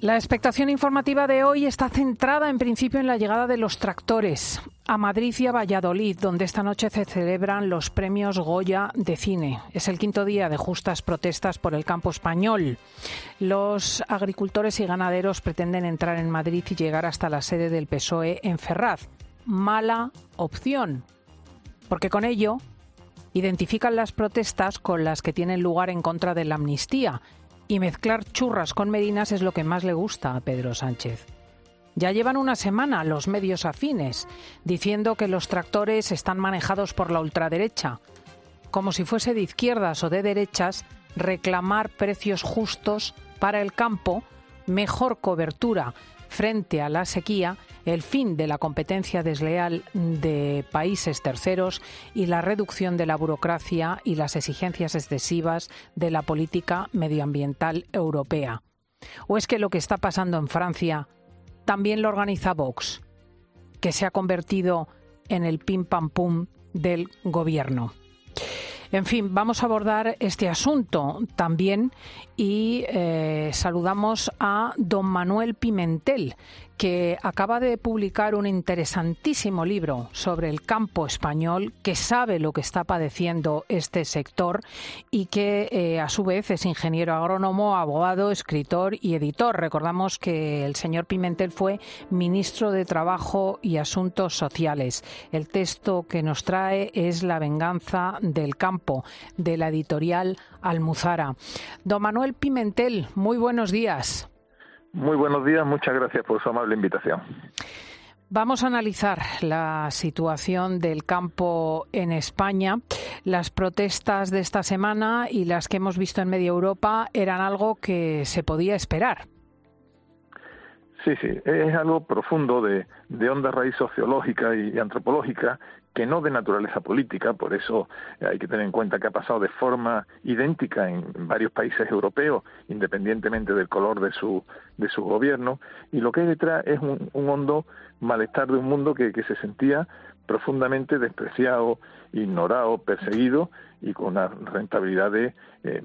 La expectación informativa de hoy está centrada en principio en la llegada de los tractores a Madrid y a Valladolid, donde esta noche se celebran los premios Goya de cine. Es el quinto día de justas protestas por el campo español. Los agricultores y ganaderos pretenden entrar en Madrid y llegar hasta la sede del PSOE en Ferraz. Mala opción, porque con ello identifican las protestas con las que tienen lugar en contra de la amnistía y mezclar churras con merinas es lo que más le gusta a Pedro Sánchez. Ya llevan una semana los medios afines diciendo que los tractores están manejados por la ultraderecha. Como si fuese de izquierdas o de derechas, reclamar precios justos para el campo, mejor cobertura frente a la sequía, el fin de la competencia desleal de países terceros y la reducción de la burocracia y las exigencias excesivas de la política medioambiental europea. ¿O es que lo que está pasando en Francia también lo organiza Vox, que se ha convertido en el pim pam pum del gobierno? En fin, vamos a abordar este asunto también y eh, saludamos a don Manuel Pimentel, que acaba de publicar un interesantísimo libro sobre el campo español, que sabe lo que está padeciendo este sector y que eh, a su vez es ingeniero agrónomo, abogado, escritor y editor. Recordamos que el señor Pimentel fue ministro de Trabajo y Asuntos Sociales. El texto que nos trae es La venganza del campo, de la editorial Almuzara. Don Manuel Pimentel, muy buenos días. Muy buenos días, muchas gracias por su amable invitación. Vamos a analizar la situación del campo en España. Las protestas de esta semana y las que hemos visto en media Europa eran algo que se podía esperar. Sí, sí, es algo profundo de, de honda raíz sociológica y antropológica que no de naturaleza política, por eso hay que tener en cuenta que ha pasado de forma idéntica en varios países europeos, independientemente del color de su, de su gobierno, y lo que hay detrás es un, hondo malestar de un mundo que, que se sentía profundamente despreciado, ignorado, perseguido y con una rentabilidad de, eh,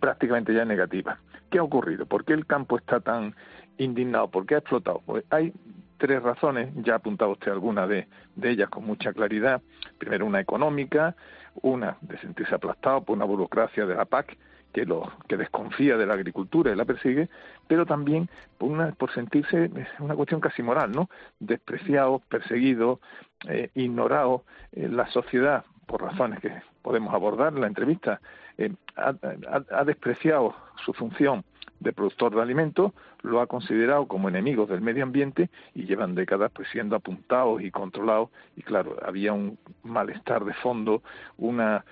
prácticamente ya negativa. ¿Qué ha ocurrido? ¿Por qué el campo está tan indignado? ¿Por qué ha explotado? Pues hay tres razones, ya ha apuntado usted alguna de, ellas con mucha claridad. Primero, una económica, una de sentirse aplastado por una burocracia de la PAC que, lo, que desconfía de la agricultura y la persigue, pero también por, una, por sentirse, una cuestión casi moral, ¿no? Despreciado, perseguido, eh, ignorado. en la sociedad, por razones que podemos abordar en la entrevista, eh, ha despreciado su función de productor de alimentos, lo ha considerado como enemigos del medio ambiente y llevan décadas pues siendo apuntados y controlados y claro, había un malestar de fondo, una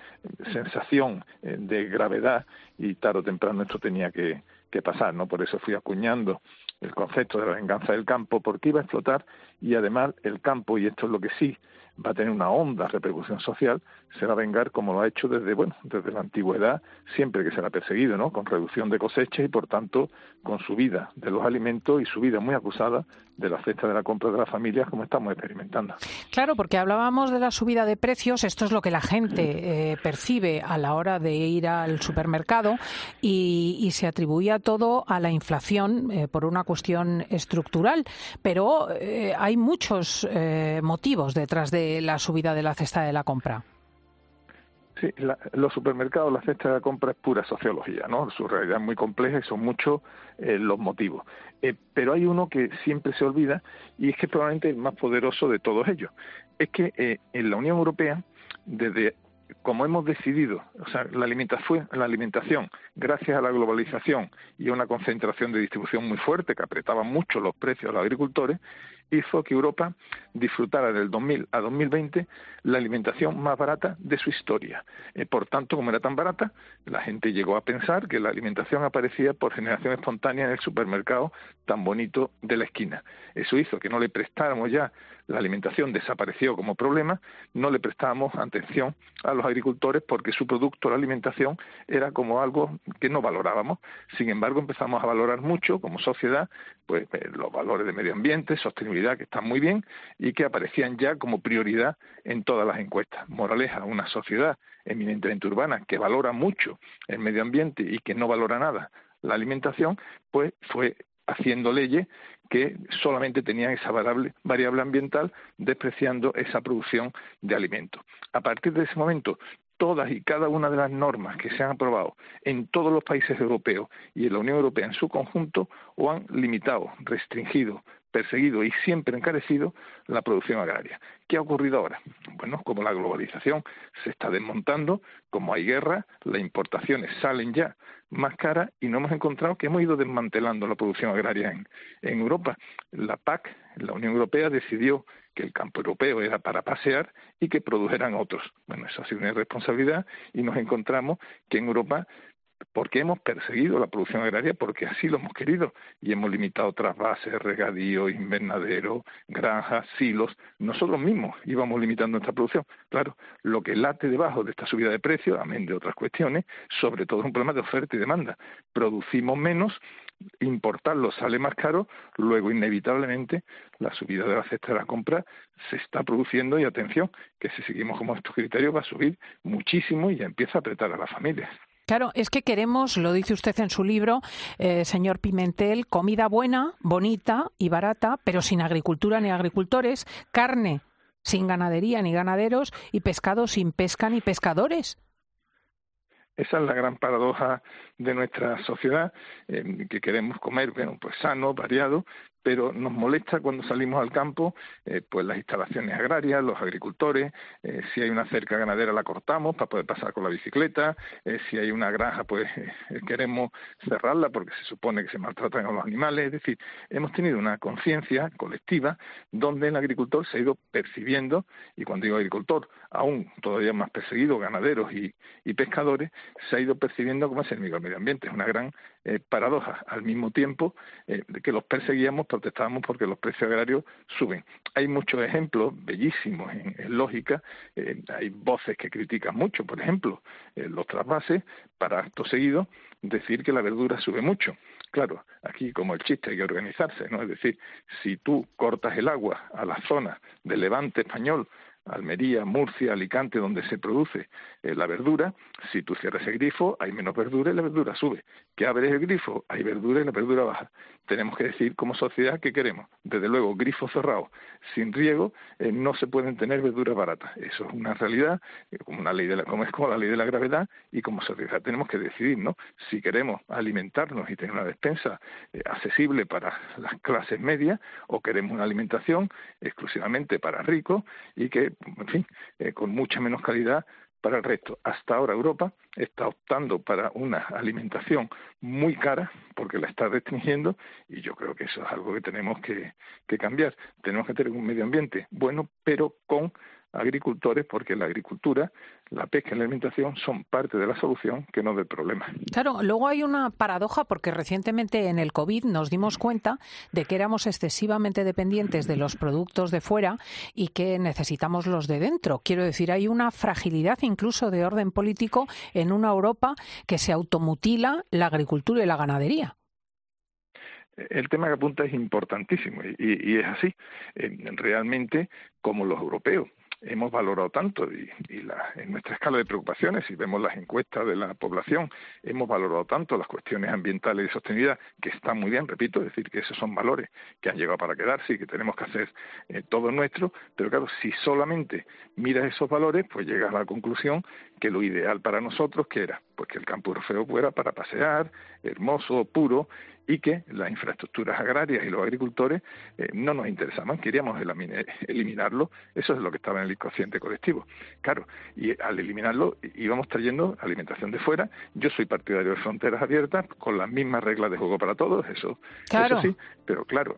sensación eh, de gravedad y tarde o temprano esto tenía que, que pasar, ¿no? Por eso fui acuñando el concepto de la venganza del campo porque iba a explotar y además el campo, y esto es lo que sí va a tener una honda repercusión social, se va a vengar como lo ha hecho desde, bueno, desde la antigüedad, siempre que se ha perseguido, ¿no? Con reducción de cosechas y, por tanto, con subida de los alimentos y subida muy acusada de la cesta de la compra de las familias, como estamos experimentando. Claro, porque hablábamos de la subida de precios, esto es lo que la gente eh, percibe a la hora de ir al supermercado y, se atribuía todo a la inflación eh, por una cuestión estructural, pero eh, hay muchos motivos detrás de la subida de la cesta de la compra? Sí, los supermercados, la cesta de la compra es pura sociología, ¿no? Su realidad es muy compleja y son muchos eh, los motivos. Eh, pero hay uno que siempre se olvida y es que es probablemente el más poderoso de todos ellos. Es que eh, en la Unión Europea, desde como hemos decidido, o sea, la alimentación, la alimentación, gracias a la globalización y a una concentración de distribución muy fuerte que apretaba mucho los precios a los agricultores, hizo que Europa disfrutara del 2000 a 2020 la alimentación más barata de su historia. Eh, por tanto, como era tan barata, la gente llegó a pensar que la alimentación aparecía por generación espontánea en el supermercado tan bonito de la esquina. Eso hizo que no le prestáramos ya la alimentación desapareció como problema, no le prestábamos atención a los agricultores porque su producto, la alimentación, era como algo que no valorábamos. Sin embargo, empezamos a valorar mucho como sociedad pues eh, los valores de medio ambiente, sostenibilidad que están muy bien y que aparecían ya como prioridad en todas las encuestas. Moraleja, una sociedad eminentemente urbana que valora mucho el medio ambiente y que no valora nada la alimentación, pues fue haciendo leyes que solamente tenían esa variable, variable ambiental, despreciando esa producción de alimentos. A partir de ese momento, todas y cada una de las normas que se han aprobado en todos los países europeos y en la Unión Europea en su conjunto o han limitado, restringido, perseguido y siempre encarecido la producción agraria. ¿Qué ha ocurrido ahora? Bueno, como la globalización se está desmontando, como hay guerra, las importaciones salen ya más caras y no hemos encontrado que hemos ido desmantelando la producción agraria en, en Europa. La PAC, la Unión Europea, decidió que el campo europeo era para pasear y que produjeran otros. Bueno, eso ha sido una irresponsabilidad y nos encontramos que en Europa porque hemos perseguido la producción agraria, porque así lo hemos querido, y hemos limitado trasvases, regadío, invernadero, granjas, silos. Nosotros mismos íbamos limitando nuestra producción. Claro, lo que late debajo de esta subida de precios, amén de otras cuestiones, sobre todo es un problema de oferta y demanda. Producimos menos, importarlo sale más caro, luego inevitablemente la subida de la cesta de la compra se está produciendo y atención, que si seguimos como estos criterios va a subir muchísimo y ya empieza a apretar a las familias. Claro, es que queremos, lo dice usted en su libro, eh, señor Pimentel, comida buena, bonita y barata, pero sin agricultura ni agricultores, carne sin ganadería ni ganaderos y pescado sin pesca ni pescadores. Esa es la gran paradoja de nuestra sociedad, eh, que queremos comer bueno, pues sano, variado, pero nos molesta cuando salimos al campo, eh, pues las instalaciones agrarias, los agricultores, eh, si hay una cerca ganadera la cortamos para poder pasar con la bicicleta, eh, si hay una granja pues queremos cerrarla porque se supone que se maltratan a los animales, es decir, hemos tenido una conciencia colectiva donde el agricultor se ha ido percibiendo, y cuando digo agricultor, aún todavía más perseguido, ganaderos y, pescadores, se ha ido percibiendo como es el medio ambiente, es una gran paradoja, al mismo tiempo que los perseguíamos protestábamos porque los precios agrarios suben. Hay muchos ejemplos bellísimos en, lógica, eh, hay voces que critican mucho, por ejemplo, eh, los trasvases, para acto seguido decir que la verdura sube mucho. Claro, aquí como el chiste hay que organizarse, ¿no? Es decir, si tú cortas el agua a la zona del levante español Almería, Murcia, Alicante, donde se produce eh, la verdura, si tú cierras el grifo, hay menos verdura y la verdura sube. Que abres el grifo, hay verdura y la verdura baja. Tenemos que decir como sociedad qué queremos. Desde luego, grifo cerrado, sin riego, eh, no se pueden tener verduras baratas. Eso es una realidad, eh, como una ley de la, como es como la ley de la gravedad, y como sociedad tenemos que decidir, ¿no? Si queremos alimentarnos y tener una despensa accesible para las clases medias, o queremos una alimentación exclusivamente para ricos y que en fin, eh, con mucha menos calidad para el resto. Hasta ahora Europa está optando para una alimentación muy cara porque la está restringiendo y yo creo que eso es algo que tenemos que, que cambiar. Tenemos que tener un medio ambiente bueno, pero con agricultores porque la agricultura, la pesca y la alimentación son parte de la solución que no del problema. Claro, luego hay una paradoja porque recientemente en el COVID nos dimos cuenta de que éramos excesivamente dependientes de los productos de fuera y que necesitamos los de dentro. Quiero decir, hay una fragilidad incluso de orden político en una Europa que se automutila la agricultura y la ganadería el tema que apunta es importantísimo y, es así. Eh, realmente, como los europeos hemos valorado tanto y, en nuestra escala de preocupaciones, si vemos las encuestas de la población, hemos valorado tanto las cuestiones ambientales y sostenibilidad, que están muy bien, repito, es decir, que esos son valores que han llegado para quedarse y que tenemos que hacer eh, todo nuestro, pero claro, si solamente miras esos valores, pues llegas a la conclusión que lo ideal para nosotros, que era? Pues que el campo europeo fuera para pasear, hermoso, puro, y que las infraestructuras agrarias y los agricultores eh, no nos interesaban, queríamos eliminarlo, eso es lo que estaba en el inconsciente colectivo. Claro, y al eliminarlo íbamos trayendo alimentación de fuera, yo soy partidario de fronteras abiertas, con las mismas reglas de juego para todos, eso, eso sí, pero claro,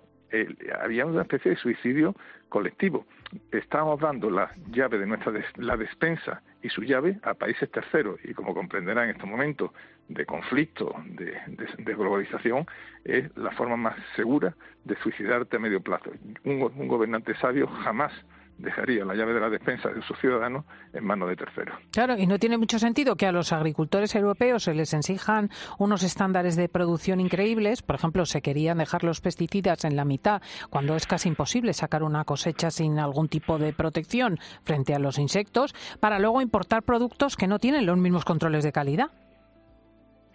había una especie de suicidio colectivo. Estábamos dando la llave de nuestra la despensa y su llave a países terceros y como comprenderán en estos momentos de conflicto, de, de, globalización, es la forma más segura de suicidarte a medio plazo. un gobernante sabio jamás dejaría la llave de la despensa de sus ciudadanos en manos de terceros. Claro, y no tiene mucho sentido que a los agricultores europeos se les exijan unos estándares de producción increíbles. Por ejemplo, se querían dejar los pesticidas en la mitad cuando es casi imposible sacar una cosecha sin algún tipo de protección frente a los insectos, para luego importar productos que no tienen los mismos controles de calidad.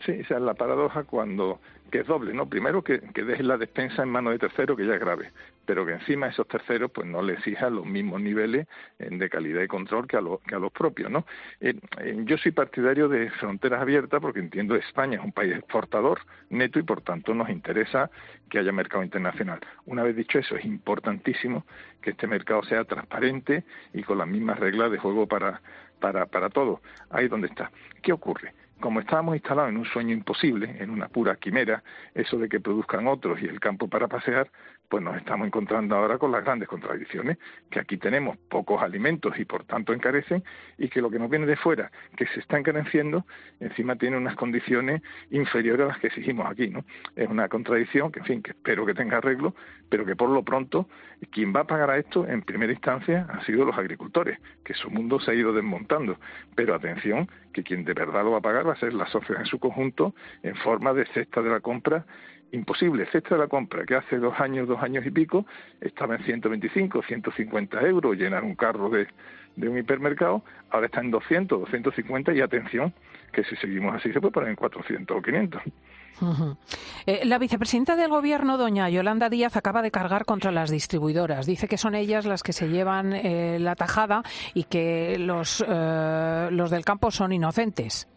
Sí, esa es la paradoja cuando que es doble, ¿no? Primero que, que dejes la despensa en manos de terceros, que ya es grave, pero que encima esos terceros pues no le exijan los mismos niveles de calidad y control que a, los que a los propios, ¿no? Eh, eh, yo soy partidario de fronteras abiertas porque entiendo que España es un país exportador neto y por tanto nos interesa que haya mercado internacional. Una vez dicho eso, es importantísimo que este mercado sea transparente y con las mismas reglas de juego para, para, para todos. Ahí donde está. ¿Qué ocurre? Como estábamos instalados en un sueño imposible, en una pura quimera, eso de que produzcan otros y el campo para pasear, pues nos estamos encontrando ahora con las grandes contradicciones, que aquí tenemos pocos alimentos y por tanto encarecen, y que lo que nos viene de fuera, que se está encareciendo, encima tiene unas condiciones inferiores a las que exigimos aquí, ¿no? Es una contradicción que, en fin, que espero que tenga arreglo, pero que por lo pronto quien va a pagar a esto en primera instancia han sido los agricultores, que su mundo se ha ido desmontando. Pero atención, que quien de verdad lo va a pagar va ser la sociedad en su conjunto en forma de cesta de la compra imposible. Cesta de la compra, que hace dos años, dos años y pico, estaba en 125, 150 euros llenar un carro de, de un hipermercado, ahora está en 200, 250 y atención, que si seguimos así se puede poner en 400 o 500. Eh, la vicepresidenta del Gobierno, doña Yolanda Díaz, acaba de cargar contra las distribuidoras. Dice que son ellas las que se llevan eh, la tajada y que los, eh, los del campo son inocentes.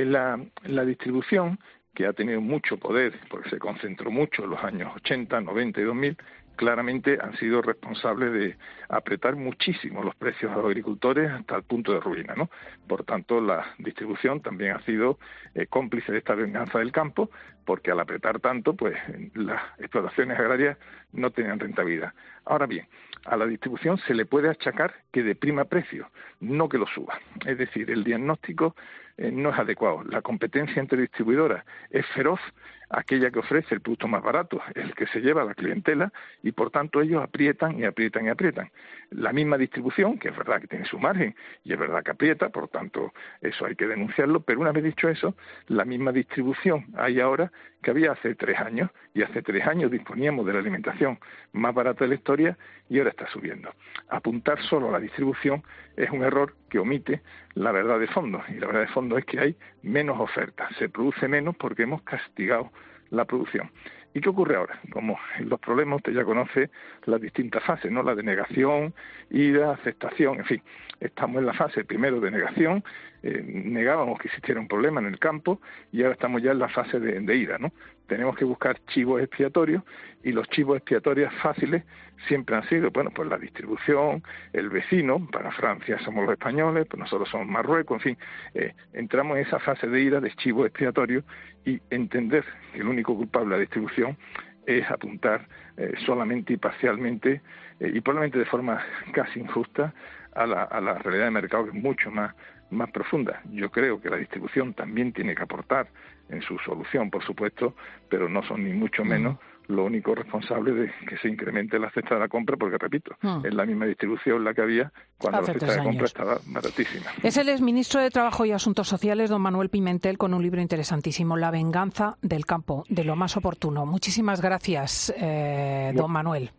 En la, distribución que ha tenido mucho poder, porque se concentró mucho en los años 80, 90 y 2000, claramente han sido responsables de apretar muchísimo los precios a los agricultores hasta el punto de ruina, ¿no? Por tanto, la distribución también ha sido eh, cómplice de esta venganza del campo, porque al apretar tanto, pues las explotaciones agrarias no tenían rentabilidad. Ahora bien, a la distribución se le puede achacar que deprima precios, no que lo suba. Es decir, el diagnóstico eh, no es adecuado. La competencia entre distribuidoras es feroz, aquella que ofrece el producto más barato, el que se lleva a la clientela, y por tanto ellos aprietan y aprietan y aprietan. La misma distribución, que es verdad que tiene su margen y es verdad que aprieta, por tanto eso hay que denunciarlo, pero una vez dicho eso, la misma distribución hay ahora que había hace tres años, y hace tres años disponíamos de la alimentación más barata de la historia y ahora está subiendo. Apuntar solo a la distribución es un error que omite la verdad de fondo, y la verdad de fondo es que hay menos ofertas, se produce menos porque hemos castigado la producción. ¿Y qué ocurre ahora? Como en los problemas usted ya conoce las distintas fases, ¿no? La de negación, ida, aceptación, en fin. Estamos en la fase primero de negación, eh, negábamos que existiera un problema en el campo y ahora estamos ya en la fase de, de ida, ¿no? Tenemos que buscar chivos expiatorios y los chivos expiatorios fáciles siempre han sido, bueno, pues la distribución, el vecino, para Francia somos los españoles, pues nosotros somos Marruecos, en fin, eh, entramos en esa fase de ira de chivo expiatorio y entender que el único culpable de la distribución es apuntar eh, solamente y parcialmente eh, y probablemente de forma casi injusta a la, a la realidad de mercado que es mucho más más profunda. Yo creo que la distribución también tiene que aportar en su solución, por supuesto, pero no son ni mucho menos lo único responsable de que se incremente la cesta de la compra, porque repito, es la misma distribución la que había cuando la cesta de compra estaba baratísima. Es el exministro de Trabajo y Asuntos Sociales, don Manuel Pimentel, con un libro interesantísimo, La venganza del campo, de lo más oportuno. Muchísimas gracias, eh, don Manuel.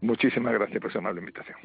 Muchísimas gracias por esa amable invitación.